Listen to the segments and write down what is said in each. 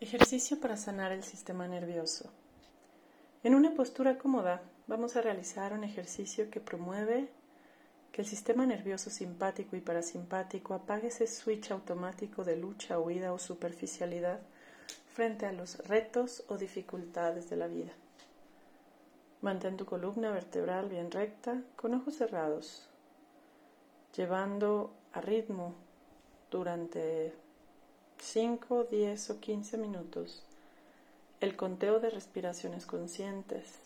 Ejercicio para sanar el sistema nervioso. En una postura cómoda vamos a realizar un ejercicio que promueve que el sistema nervioso simpático y parasimpático apague ese switch automático de lucha, huida o superficialidad frente a los retos o dificultades de la vida. Mantén tu columna vertebral bien recta, con ojos cerrados, llevando a ritmo durante 5, 10 o 15 minutos el conteo de respiraciones conscientes,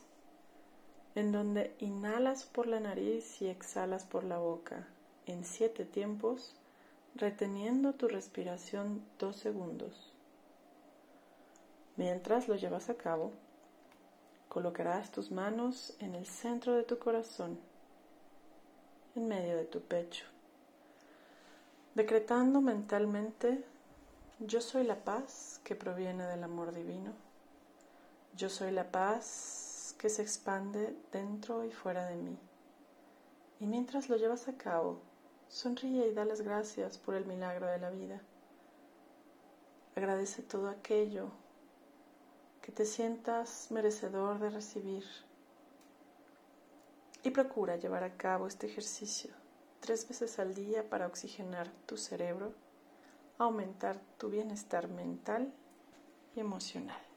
en donde inhalas por la nariz y exhalas por la boca en 7 tiempos, reteniendo tu respiración 2 segundos. Mientras lo llevas a cabo, colocarás tus manos en el centro de tu corazón, en medio de tu pecho, decretando mentalmente yo soy la paz que proviene del amor divino. Yo soy la paz que se expande dentro y fuera de mí. Y mientras lo llevas a cabo, sonríe y da las gracias por el milagro de la vida. Agradece todo aquello que te sientas merecedor de recibir. Y procura llevar a cabo este ejercicio tres veces al día para oxigenar tu cerebro aumentar tu bienestar mental y emocional.